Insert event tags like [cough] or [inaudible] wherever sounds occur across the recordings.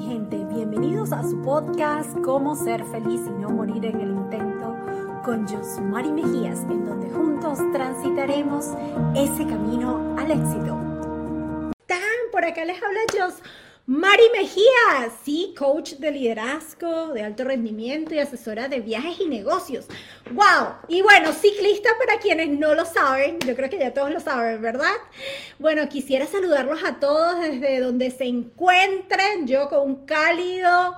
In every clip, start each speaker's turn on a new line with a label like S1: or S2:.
S1: gente, bienvenidos a su podcast Cómo ser feliz y no morir en el intento con Josmari Mejías, en donde juntos transitaremos ese camino al éxito. ¡Tan! Por acá les habla Jos. Mari Mejía, sí, coach de liderazgo, de alto rendimiento y asesora de viajes y negocios. ¡Wow! Y bueno, ciclista para quienes no lo saben, yo creo que ya todos lo saben, ¿verdad? Bueno, quisiera saludarlos a todos desde donde se encuentren, yo con un cálido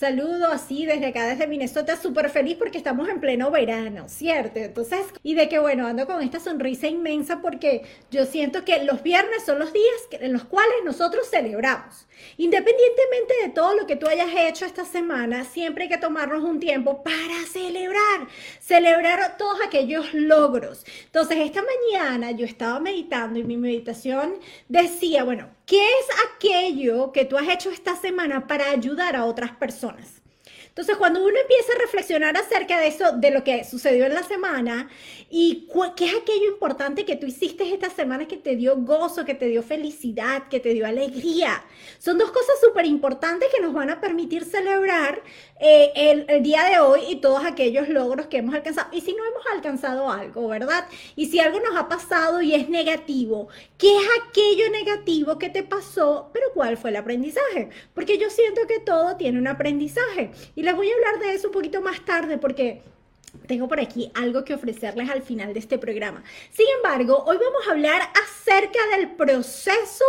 S1: Saludo así desde acá, desde Minnesota, súper feliz porque estamos en pleno verano, ¿cierto? Entonces, y de que bueno, ando con esta sonrisa inmensa porque yo siento que los viernes son los días en los cuales nosotros celebramos. Independientemente de todo lo que tú hayas hecho esta semana, siempre hay que tomarnos un tiempo para celebrar, celebrar todos aquellos logros. Entonces, esta mañana yo estaba meditando y mi meditación decía, bueno, ¿Qué es aquello que tú has hecho esta semana para ayudar a otras personas? Entonces, cuando uno empieza a reflexionar acerca de eso, de lo que sucedió en la semana y qué es aquello importante que tú hiciste esta semana que te dio gozo, que te dio felicidad, que te dio alegría, son dos cosas súper importantes que nos van a permitir celebrar eh, el, el, día de hoy y todos aquellos logros que hemos alcanzado. Y si no hemos alcanzado algo, ¿verdad? Y si algo nos ha pasado y es negativo, ¿qué es aquello negativo que te pasó? Pero ¿cuál fue el aprendizaje? Porque yo siento que todo tiene un aprendizaje. Y les voy a hablar de eso un poquito más tarde porque tengo por aquí algo que ofrecerles al final de este programa. Sin embargo, hoy vamos a hablar acerca del proceso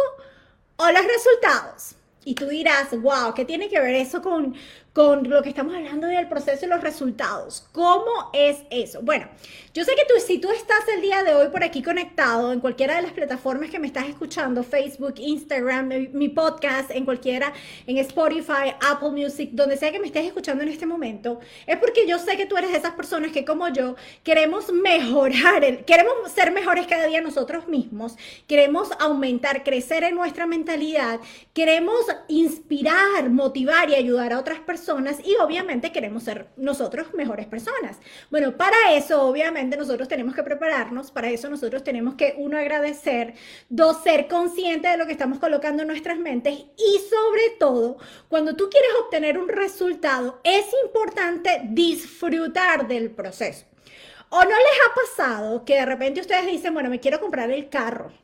S1: o los resultados. Y tú dirás, wow, ¿qué tiene que ver eso con, con lo que estamos hablando del proceso y los resultados. ¿Cómo es eso? Bueno, yo sé que tú, si tú estás el día de hoy por aquí conectado en cualquiera de las plataformas que me estás escuchando, Facebook, Instagram, mi, podcast, en cualquiera, en Spotify, Apple Music, donde sea que me estés escuchando en este momento, es porque yo sé que tú eres de esas personas que como yo queremos mejorar, queremos ser mejores cada día nosotros mismos, queremos aumentar, crecer en nuestra mentalidad, queremos inspirar, motivar y ayudar a otras personas y obviamente queremos ser nosotros mejores personas. Bueno, para eso obviamente nosotros tenemos que prepararnos, para eso nosotros tenemos que, uno, agradecer, dos, ser consciente de lo que estamos colocando en nuestras mentes y sobre todo, cuando tú quieres obtener un resultado, es importante disfrutar del proceso. ¿O no les ha pasado que de repente ustedes dicen, bueno, me quiero comprar el carro?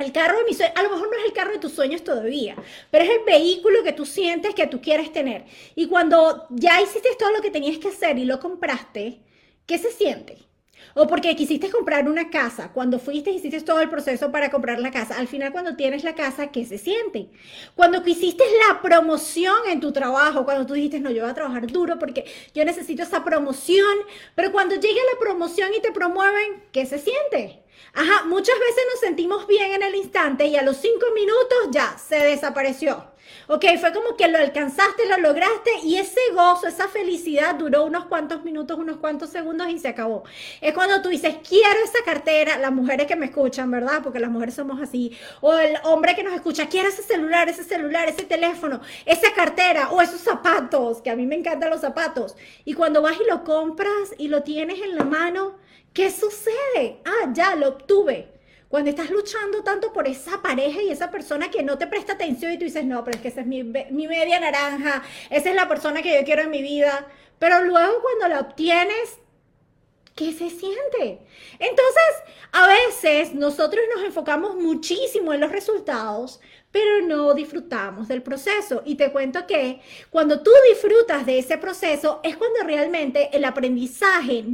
S1: El carro de mis sueños, a lo mejor no es el carro de tus sueños todavía, pero es el vehículo que tú sientes que tú quieres tener. Y cuando ya hiciste todo lo que tenías que hacer y lo compraste, ¿qué se siente? O porque quisiste comprar una casa, cuando fuiste hiciste todo el proceso para comprar la casa, al final cuando tienes la casa, ¿qué se siente? Cuando hiciste la promoción en tu trabajo, cuando tú dijiste, no, yo voy a trabajar duro porque yo necesito esa promoción, pero cuando llega la promoción y te promueven, ¿qué se siente? Ajá, muchas veces nos sentimos bien en el instante y a los cinco minutos ya se desapareció. Ok, fue como que lo alcanzaste, lo lograste y ese gozo, esa felicidad duró unos cuantos minutos, unos cuantos segundos y se acabó. Es cuando tú dices, quiero esa cartera, las mujeres que me escuchan, ¿verdad? Porque las mujeres somos así. O el hombre que nos escucha, quiero ese celular, ese celular, ese teléfono, esa cartera o esos zapatos, que a mí me encantan los zapatos. Y cuando vas y lo compras y lo tienes en la mano, ¿Qué sucede? Ah, ya lo obtuve. Cuando estás luchando tanto por esa pareja y esa persona que no te presta atención y tú dices, no, pero es que esa es mi, mi media naranja, esa es la persona que yo quiero en mi vida. Pero luego cuando la obtienes, ¿qué se siente? Entonces, a veces nosotros nos enfocamos muchísimo en los resultados, pero no disfrutamos del proceso. Y te cuento que cuando tú disfrutas de ese proceso es cuando realmente el aprendizaje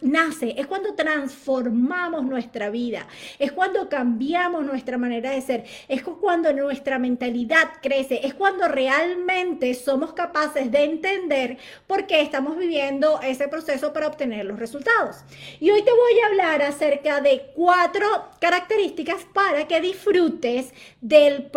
S1: nace, es cuando transformamos nuestra vida, es cuando cambiamos nuestra manera de ser, es cuando nuestra mentalidad crece, es cuando realmente somos capaces de entender por qué estamos viviendo ese proceso para obtener los resultados. Y hoy te voy a hablar acerca de cuatro características para que disfrutes del proceso.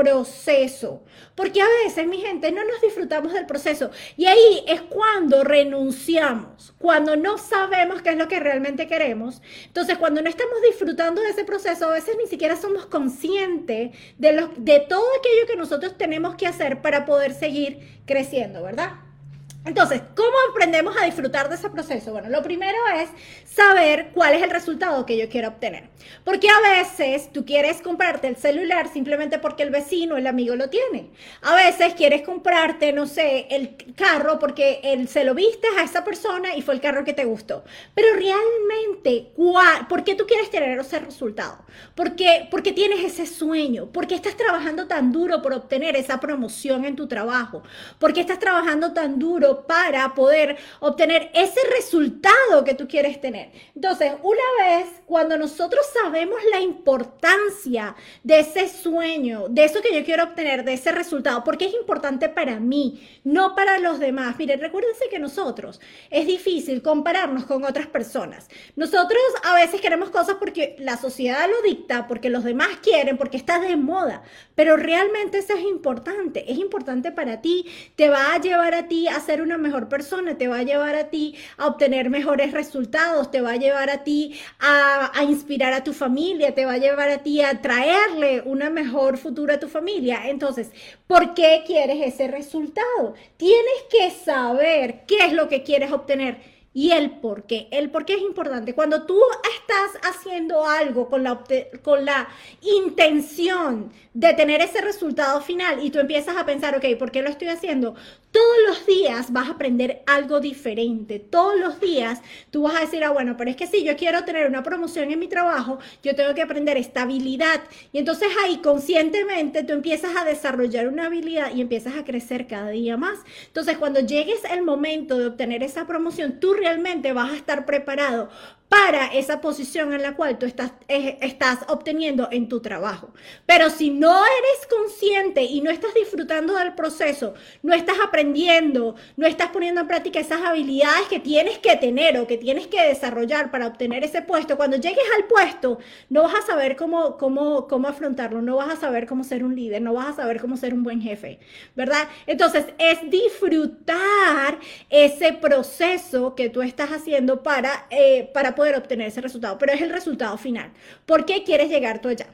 S1: Porque a veces, mi gente, no nos disfrutamos del proceso. Y ahí es cuando renunciamos, cuando no sabemos qué es lo que realmente queremos. Entonces, cuando no estamos disfrutando de ese proceso, a veces ni siquiera somos conscientes de, lo, de todo aquello que nosotros tenemos que hacer para poder seguir creciendo, ¿verdad? Entonces, ¿cómo aprendemos a disfrutar de ese proceso? Bueno, lo primero es saber cuál es el resultado que yo quiero obtener. Porque a veces tú quieres comprarte el celular simplemente porque el vecino, el amigo lo tiene. A veces quieres comprarte, no sé, el carro porque el, se lo viste a esa persona y fue el carro que te gustó. Pero realmente, ¿por qué tú quieres tener ese resultado? ¿Por qué, porque tienes ese sueño? ¿Por qué estás trabajando tan duro por obtener esa promoción en tu trabajo? ¿Por qué estás trabajando tan duro? Para poder obtener ese resultado que tú quieres tener. Entonces, una vez cuando nosotros sabemos la importancia de ese sueño, de eso que yo quiero obtener, de ese resultado, porque es importante para mí, no para los demás. Miren, recuérdense que nosotros es difícil compararnos con otras personas. Nosotros a veces queremos cosas porque la sociedad lo dicta, porque los demás quieren, porque está de moda, pero realmente eso es importante, es importante para ti, te va a llevar a ti a ser una mejor persona, te va a llevar a ti a obtener mejores resultados, te va a llevar a ti a, a inspirar a tu familia, te va a llevar a ti a traerle una mejor futuro a tu familia. Entonces, ¿por qué quieres ese resultado? Tienes que saber qué es lo que quieres obtener y el por qué. El por qué es importante. Cuando tú estás haciendo algo con la, con la intención de tener ese resultado final y tú empiezas a pensar, ok, ¿por qué lo estoy haciendo? Todos los días vas a aprender algo diferente. Todos los días tú vas a decir, ah, bueno, pero es que si yo quiero tener una promoción en mi trabajo, yo tengo que aprender estabilidad. Y entonces ahí conscientemente tú empiezas a desarrollar una habilidad y empiezas a crecer cada día más. Entonces cuando llegues el momento de obtener esa promoción, tú realmente vas a estar preparado para esa posición en la cual tú estás, estás obteniendo en tu trabajo. Pero si no eres consciente y no estás disfrutando del proceso, no estás aprendiendo, no estás poniendo en práctica esas habilidades que tienes que tener o que tienes que desarrollar para obtener ese puesto, cuando llegues al puesto, no vas a saber cómo, cómo, cómo afrontarlo, no vas a saber cómo ser un líder, no vas a saber cómo ser un buen jefe, ¿verdad? Entonces, es disfrutar ese proceso que tú estás haciendo para, eh, para poder obtener ese resultado, pero es el resultado final. ¿Por qué quieres llegar tú allá?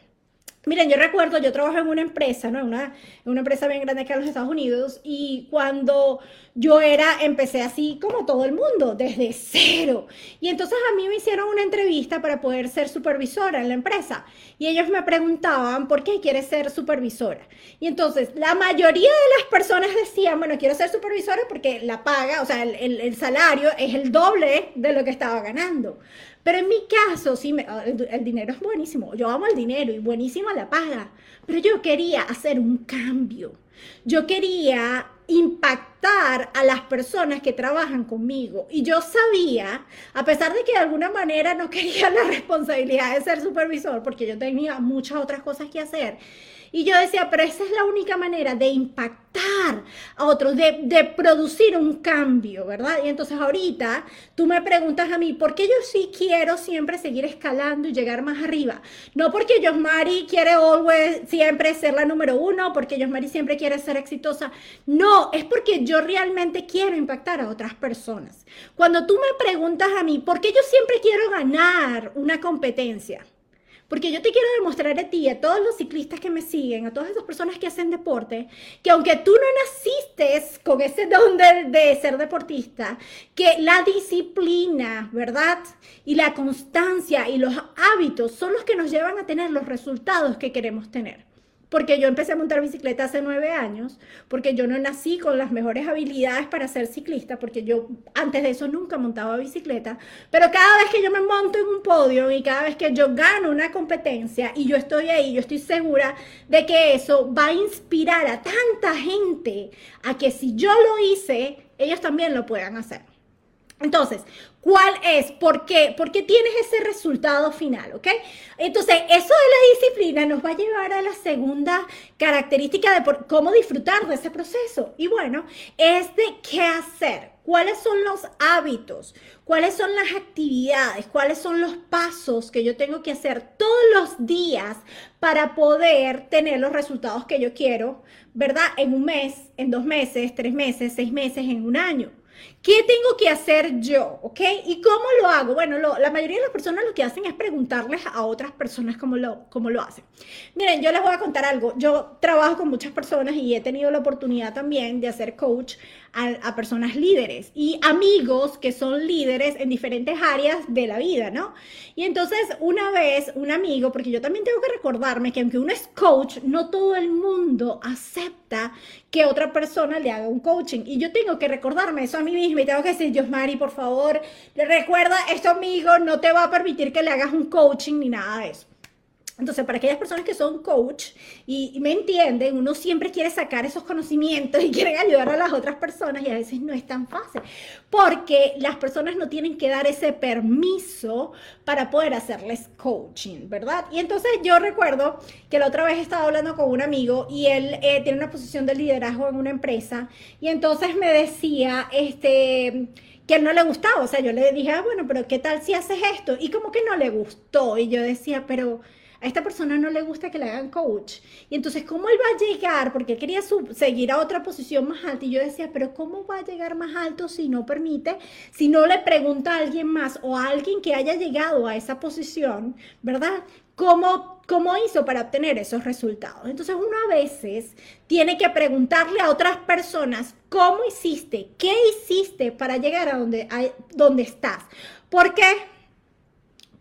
S1: Miren, yo recuerdo, yo trabajo en una empresa, ¿no? Una, una empresa bien grande acá en los Estados Unidos y cuando yo era, empecé así como todo el mundo, desde cero. Y entonces a mí me hicieron una entrevista para poder ser supervisora en la empresa y ellos me preguntaban, ¿por qué quieres ser supervisora? Y entonces la mayoría de las personas decían, bueno, quiero ser supervisora porque la paga, o sea, el, el salario es el doble de lo que estaba ganando. Pero en mi caso, sí, me, el, dinero es buenísimo. Yo amo el dinero y buenísima la paga. Pero yo quería hacer un cambio. Yo quería impactar a las personas que trabajan conmigo. Y yo sabía, a pesar de que de alguna manera no [laughs] quería la responsabilidad de ser supervisor, porque yo tenía muchas otras cosas que hacer, y yo decía, pero esa es la única manera de impactar a otros, de, producir un cambio, ¿verdad? Y entonces ahorita tú me preguntas a mí, ¿por qué yo sí quiero siempre seguir escalando y llegar más arriba? No porque Josmari quiere always, siempre ser la número uno, porque Josmari siempre quiere ser exitosa. No, es porque yo realmente quiero impactar a otras personas. Cuando tú me preguntas a mí, ¿por qué yo siempre quiero ganar una competencia? Porque yo te quiero demostrar a ti, a todos los ciclistas que me siguen, a todas esas personas que hacen deporte, que aunque tú no naciste con ese don de, ser deportista, que la disciplina, ¿verdad? Y la constancia y los hábitos son los que nos llevan a tener los resultados que queremos tener porque yo empecé a montar bicicleta hace nueve años, porque yo no nací con las mejores habilidades para ser ciclista, porque yo antes de eso nunca montaba bicicleta, pero cada vez que yo me monto en un podio y cada vez que yo gano una competencia y yo estoy ahí, yo estoy segura de que eso va a inspirar a tanta gente a que si yo lo hice, ellos también lo puedan hacer. Entonces, ¿cuál es? ¿Por qué? Porque tienes ese resultado final, ¿ok? Entonces, eso de la disciplina nos va a llevar a la segunda característica de cómo disfrutar de ese proceso. Y bueno, es de qué hacer. ¿Cuáles son los hábitos? ¿Cuáles son las actividades? ¿Cuáles son los pasos que yo tengo que hacer todos los días para poder tener los resultados que yo quiero, ¿verdad? En un mes, en dos meses, tres meses, seis meses, en un año. ¿Qué tengo que hacer yo? ¿Ok? ¿Y cómo lo hago? Bueno, la mayoría de las personas lo que hacen es preguntarles a otras personas cómo lo, cómo lo hacen. Miren, yo les voy a contar algo. Yo trabajo con muchas personas y he tenido la oportunidad también de hacer coach a, personas líderes y amigos que son líderes en diferentes áreas de la vida, ¿no? Y entonces una vez un amigo, porque yo también tengo que recordarme que aunque uno es coach, no todo el mundo acepta que otra persona le haga un coaching. Y yo tengo que recordarme eso a mí misma y tengo que decir, Dios Mari, por favor, recuerda, esto amigo no te va a permitir que le hagas un coaching ni nada de eso. Entonces, para aquellas personas que son coach y, me entienden, uno siempre quiere sacar esos conocimientos y quiere ayudar a las otras personas y a veces no es tan fácil, porque las personas no tienen que dar ese permiso para poder hacerles coaching, ¿verdad? Y entonces yo recuerdo que la otra vez estaba hablando con un amigo y él eh, tiene una posición de liderazgo en una empresa y entonces me decía, este que no le gustaba, o sea, yo le dije, ah, bueno, pero ¿qué tal si haces esto? Y como que no le gustó, y yo decía, pero a esta persona no le gusta que le hagan coach. Y entonces, ¿cómo él va a llegar? Porque él quería seguir a otra posición más alta. Y yo decía, pero ¿cómo va a llegar más alto si no permite, si no le pregunta a alguien más o a alguien que haya llegado a esa posición, ¿verdad? ¿Cómo, ¿Cómo hizo para obtener esos resultados? Entonces uno a veces tiene que preguntarle a otras personas, ¿cómo hiciste? ¿Qué hiciste para llegar a donde, a donde estás? ¿Por qué?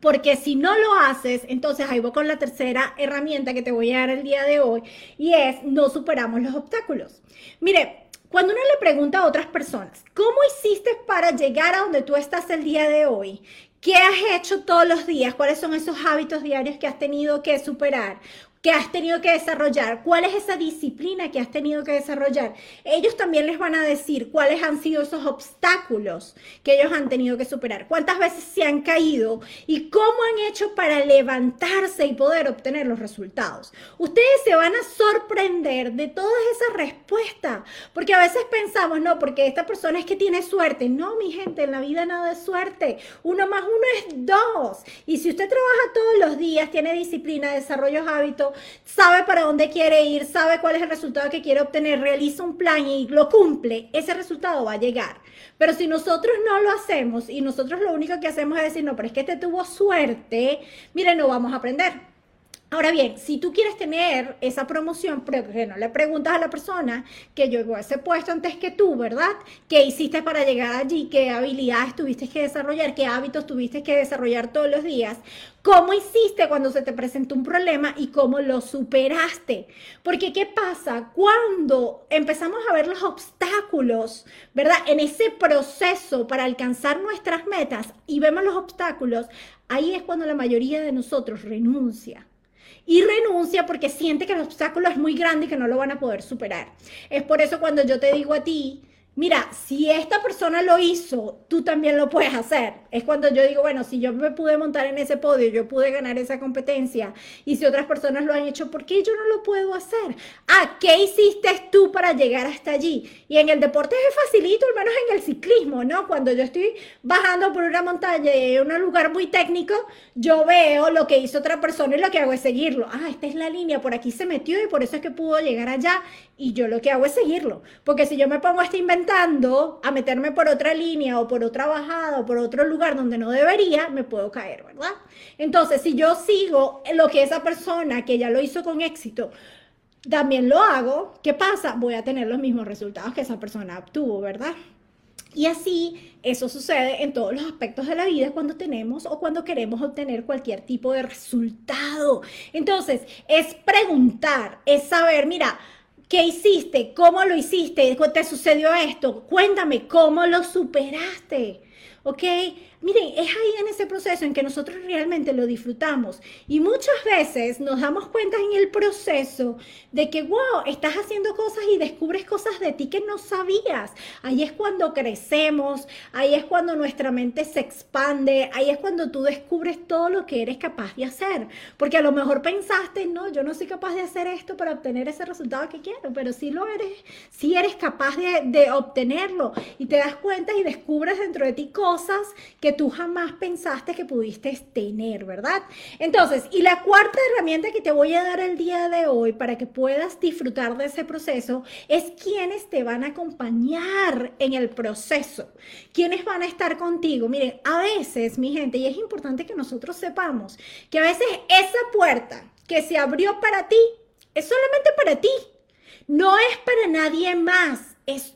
S1: Porque si no lo haces, entonces ahí voy con la tercera herramienta que te voy a dar el día de hoy y es no superamos los obstáculos. Mire, cuando uno le pregunta a otras personas, ¿cómo hiciste para llegar a donde tú estás el día de hoy? ¿Qué has hecho todos los días? ¿Cuáles son esos hábitos diarios que has tenido que superar? Que has tenido que desarrollar, cuál es esa disciplina que has tenido que desarrollar. Ellos también les van a decir cuáles han sido esos obstáculos que ellos han tenido que superar, cuántas veces se han caído y cómo han hecho para levantarse y poder obtener los resultados. Ustedes se van a sorprender de todas esas respuestas, porque a veces pensamos, no, porque esta persona es que tiene suerte. No, mi gente, en la vida nada es suerte. Uno más uno es dos. Y si usted trabaja todos los días, tiene disciplina, desarrollo hábitos, sabe para dónde quiere ir, sabe cuál es el resultado que quiere obtener, realiza un plan y lo cumple, ese resultado va a llegar. Pero si nosotros no lo hacemos y nosotros lo único que hacemos es decir, no, pero es que este tuvo suerte, mire, no vamos a aprender. Ahora bien, si tú quieres tener esa promoción, pero que no le preguntas a la persona que llegó a ese puesto antes que tú, ¿verdad? ¿Qué hiciste para llegar allí? ¿Qué habilidades tuviste que desarrollar? ¿Qué hábitos tuviste que desarrollar todos los días? ¿Cómo hiciste cuando se te presentó un problema y cómo lo superaste? Porque ¿qué pasa? Cuando empezamos a ver los obstáculos, ¿verdad? En ese proceso para alcanzar nuestras metas y vemos los obstáculos, ahí es cuando la mayoría de nosotros renuncia y renuncia porque siente que el obstáculo es muy grande y que no lo van a poder superar. Es por eso cuando yo te digo a ti, mira, si esta persona lo hizo, tú también lo puedes hacer. Es cuando yo digo, bueno, si yo me pude montar en ese podio, yo pude ganar esa competencia, y si otras personas lo han hecho, ¿por qué yo no lo puedo hacer? Ah, ¿qué hiciste tú para llegar hasta allí? Y en el deporte es facilito, al menos en el ciclismo, ¿no? Cuando yo estoy bajando por una montaña en un lugar muy técnico, yo veo lo que hizo otra persona y lo que hago es seguirlo. Ah, esta es la línea, por aquí se metió y por eso es que pudo llegar allá. Y yo lo que hago es seguirlo. Porque si yo me pongo a este inventario, a meterme por otra línea o por otra bajada o por otro lugar donde no debería, me puedo caer, ¿verdad? Entonces, si yo sigo lo que esa persona que ya lo hizo con éxito, también lo hago, ¿qué pasa? Voy a tener los mismos resultados que esa persona obtuvo, ¿verdad? Y así eso sucede en todos los aspectos de la vida cuando tenemos o cuando queremos obtener cualquier tipo de resultado. Entonces, es preguntar, es saber, mira, ¿Qué hiciste? ¿Cómo lo hiciste? ¿Te sucedió esto? Cuéntame, ¿cómo lo superaste? ¿Ok? Miren, es ahí en ese proceso en que nosotros realmente lo disfrutamos. Y muchas veces nos damos cuenta en el proceso de que, wow, estás haciendo cosas y descubres cosas de ti que no sabías. Ahí es cuando crecemos, ahí es cuando nuestra mente se expande, ahí es cuando tú descubres todo lo que eres capaz de hacer. Porque a lo mejor pensaste, no, yo no soy capaz de hacer esto para obtener ese resultado que quiero, pero sí lo eres, sí eres capaz de, de obtenerlo. Y te das cuenta y descubres dentro de ti cosas que tú jamás pensaste que pudiste tener, ¿verdad? Entonces, y la cuarta herramienta que te voy a dar el día de hoy para que puedas disfrutar de ese proceso es quienes te van a acompañar en el proceso, quienes van a estar contigo. Miren, a veces, mi gente, y es importante que nosotros sepamos que a veces esa puerta que se abrió para ti es solamente para ti. No es para nadie más es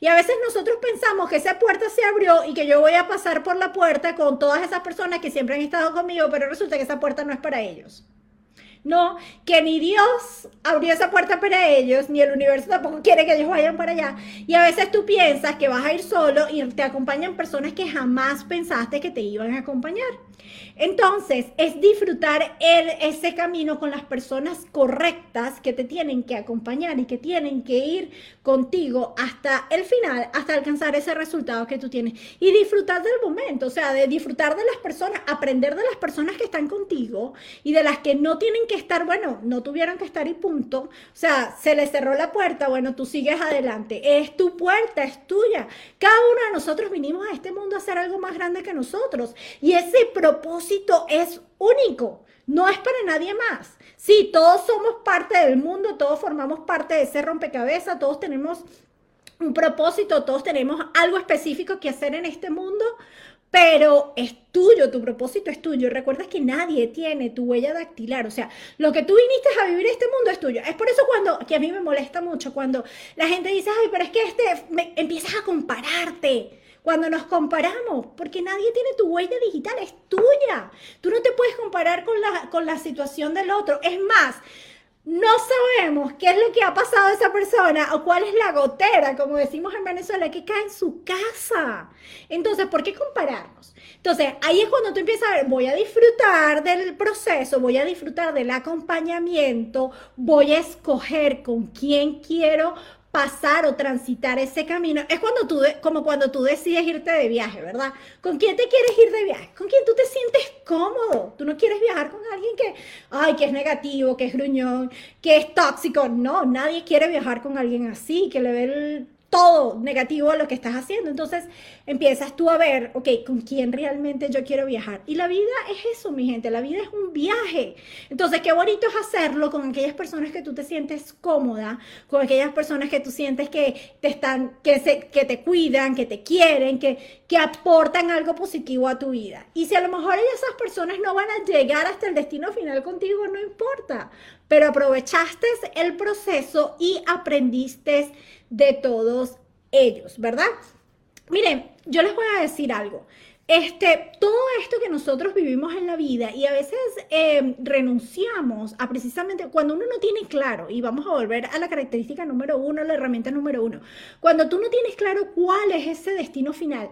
S1: Y a veces nosotros pensamos que esa puerta se abrió y que yo voy a pasar por la puerta con todas esas personas que siempre han estado conmigo, pero resulta que esa puerta no es para ellos. No, que ni Dios abrió esa puerta para ellos, ni el universo tampoco quiere que ellos vayan para allá. Y a veces tú piensas que vas a ir solo y te acompañan personas que jamás pensaste que te iban a acompañar. Entonces, es disfrutar ese camino con las personas correctas que te tienen que acompañar y que tienen que ir contigo hasta el final, hasta alcanzar ese resultado que tú tienes. Y disfrutar del momento, o sea, de disfrutar de las personas, aprender de las personas que están contigo y de las que no tienen que estar, bueno, no tuvieron que estar y punto. O sea, se les cerró la puerta, bueno, tú sigues adelante. Es tu puerta, es tuya. Cada uno de nosotros vinimos a este mundo a hacer algo más grande que nosotros. Y ese propósito es único, no es para nadie más. Sí, todos somos parte del mundo, todos formamos parte de ese rompecabezas, todos tenemos un propósito, todos tenemos algo específico que hacer en este mundo, pero es tuyo, tu propósito es tuyo. Recuerda que nadie tiene tu huella dactilar, o sea, lo que tú viniste a vivir este mundo es tuyo. Es por eso cuando, que a mí me molesta mucho, cuando la gente dice, ay, pero es que este, empiezas a compararte cuando nos comparamos, porque nadie tiene tu huella digital, es tuya. Tú no te puedes comparar con la, con la situación del otro. Es más, no sabemos qué es lo que ha pasado a esa persona o cuál es la gotera, como decimos en Venezuela, que cae en su casa. Entonces, ¿por qué compararnos? Entonces, ahí es cuando tú empiezas a ver, voy a disfrutar del proceso, voy a disfrutar del acompañamiento, voy a escoger con quién quiero pasar o transitar ese camino. Es cuando tú, como cuando tú decides irte de viaje, ¿verdad? ¿Con quién te quieres ir de viaje? ¿Con quién tú te sientes cómodo? Tú no quieres viajar con alguien que, ay, que es negativo, que es gruñón, que es tóxico. No, nadie quiere viajar con alguien así, que le ve el todo negativo a lo que estás haciendo. Entonces empiezas tú a ver, ok, ¿con quién realmente yo quiero viajar? Y la vida es eso, mi gente, la vida es un viaje. Entonces, qué bonito es hacerlo con aquellas personas que tú te sientes cómoda, con aquellas personas que tú sientes que te están, que, se, que te cuidan, que te quieren, que, que aportan algo positivo a tu vida. Y si a lo mejor esas personas no van a llegar hasta el destino final contigo, no importa, pero aprovechaste el proceso y aprendiste de todos ellos, ¿verdad? Miren, yo les voy a decir algo. Este, todo esto que nosotros vivimos en la vida y a veces em, renunciamos a precisamente cuando uno no tiene claro, y vamos a volver a la característica número uno, la herramienta número uno, cuando tú no tienes claro cuál es ese destino final,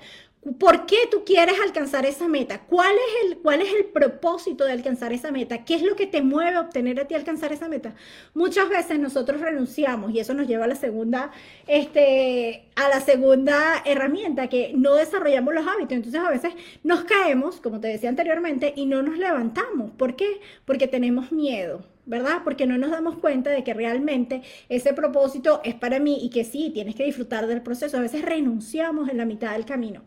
S1: ¿Por qué tú quieres alcanzar esa meta? ¿Cuál es, el, ¿Cuál es el propósito de alcanzar esa meta? ¿Qué es lo que te mueve a obtener a ti alcanzar esa meta? Muchas veces nosotros renunciamos y eso nos lleva a la segunda, este, a la segunda herramienta, que no desarrollamos los hábitos. Entonces a veces nos caemos, como te decía anteriormente, y no nos levantamos. ¿Por qué? Porque tenemos miedo. ¿Verdad? Porque no nos damos cuenta de que realmente ese propósito es para mí y que sí, tienes que disfrutar del proceso. A veces renunciamos en la mitad del camino.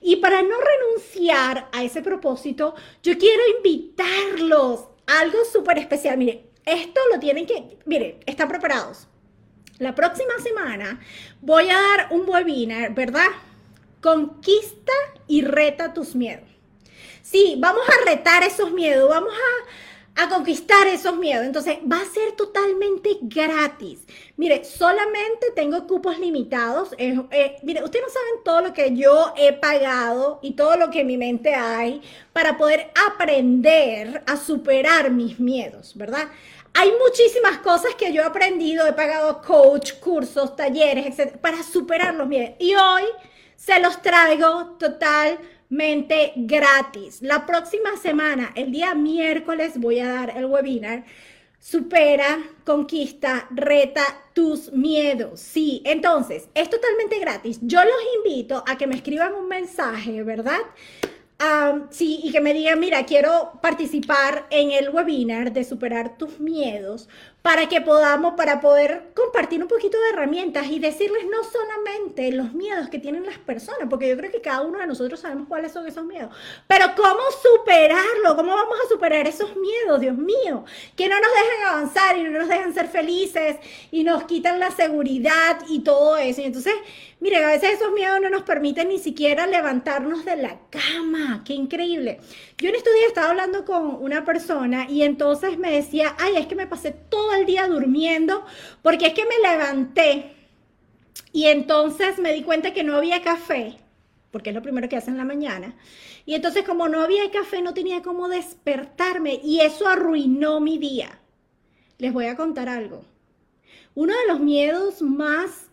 S1: Y para no renunciar a ese propósito, yo quiero invitarlos a algo súper especial. Mire, esto lo tienen que, mire, están preparados. La próxima semana voy a dar un webinar, ¿verdad? Conquista y reta tus miedos. Sí, vamos a retar esos miedos, vamos a a conquistar esos miedos. Entonces, va a ser totalmente gratis. Mire, solamente tengo cupos limitados. Eh, mire, ustedes no saben todo lo que yo he pagado y todo lo que en mi mente hay para poder aprender a superar mis miedos, ¿verdad? Hay muchísimas cosas que yo he aprendido, he pagado coach, cursos, talleres, etc., para superar los miedos. Y hoy se los traigo total mente gratis. La próxima semana, el día miércoles, voy a dar el webinar. Supera, conquista, reta tus miedos. Sí, entonces, es totalmente gratis. Yo los invito a que me escriban un mensaje, ¿verdad? Sí, y que me digan, mira, quiero participar en el webinar de superar tus miedos para que podamos, para poder compartir un poquito de herramientas y decirles no solamente los miedos que tienen las personas, porque yo creo que cada uno de nosotros sabemos cuáles son esos miedos, pero cómo superarlo, cómo vamos a superar esos miedos, Dios mío, que no nos dejan avanzar y no nos dejan ser felices y nos quitan la seguridad y todo eso. Y entonces, miren, a veces esos miedos no nos permiten ni siquiera levantarnos de la cama, qué increíble. Yo en estos días estaba hablando con una persona y entonces me decía, ay, es que me pasé todo el día durmiendo porque es que me levanté Y entonces me di cuenta que no había café, porque es lo primero que hacen en la mañana. Y entonces como no había café, no tenía cómo despertarme y eso arruinó mi día. Les voy a contar algo. Uno de los miedos más,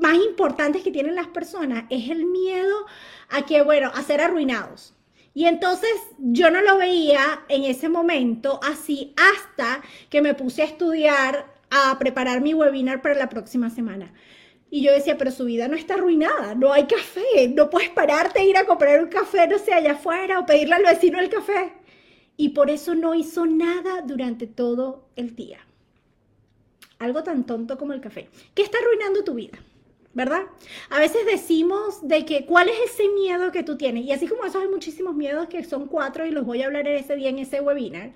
S1: más importantes que tienen las personas es el miedo a que, bueno, a ser arruinados. Y entonces yo no lo veía en ese momento así hasta que me puse a estudiar, a preparar mi webinar para la próxima semana. Y yo decía, pero su vida no está arruinada, no hay café, no puedes pararte a ir a comprar un café, no sé, allá afuera o pedirle al vecino el café. Y por eso no hizo nada durante todo el día. Algo tan tonto como el café. ¿Qué está arruinando tu vida? ¿verdad? A veces decimos de que cuál es ese miedo que tú tienes. Y así como esos hay muchísimos miedos que son cuatro y los voy a hablar en ese día en ese webinar.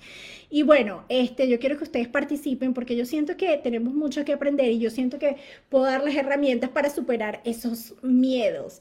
S1: Y bueno, este, yo quiero que ustedes participen porque yo siento que tenemos mucho que aprender y yo siento que puedo darles herramientas para superar esos miedos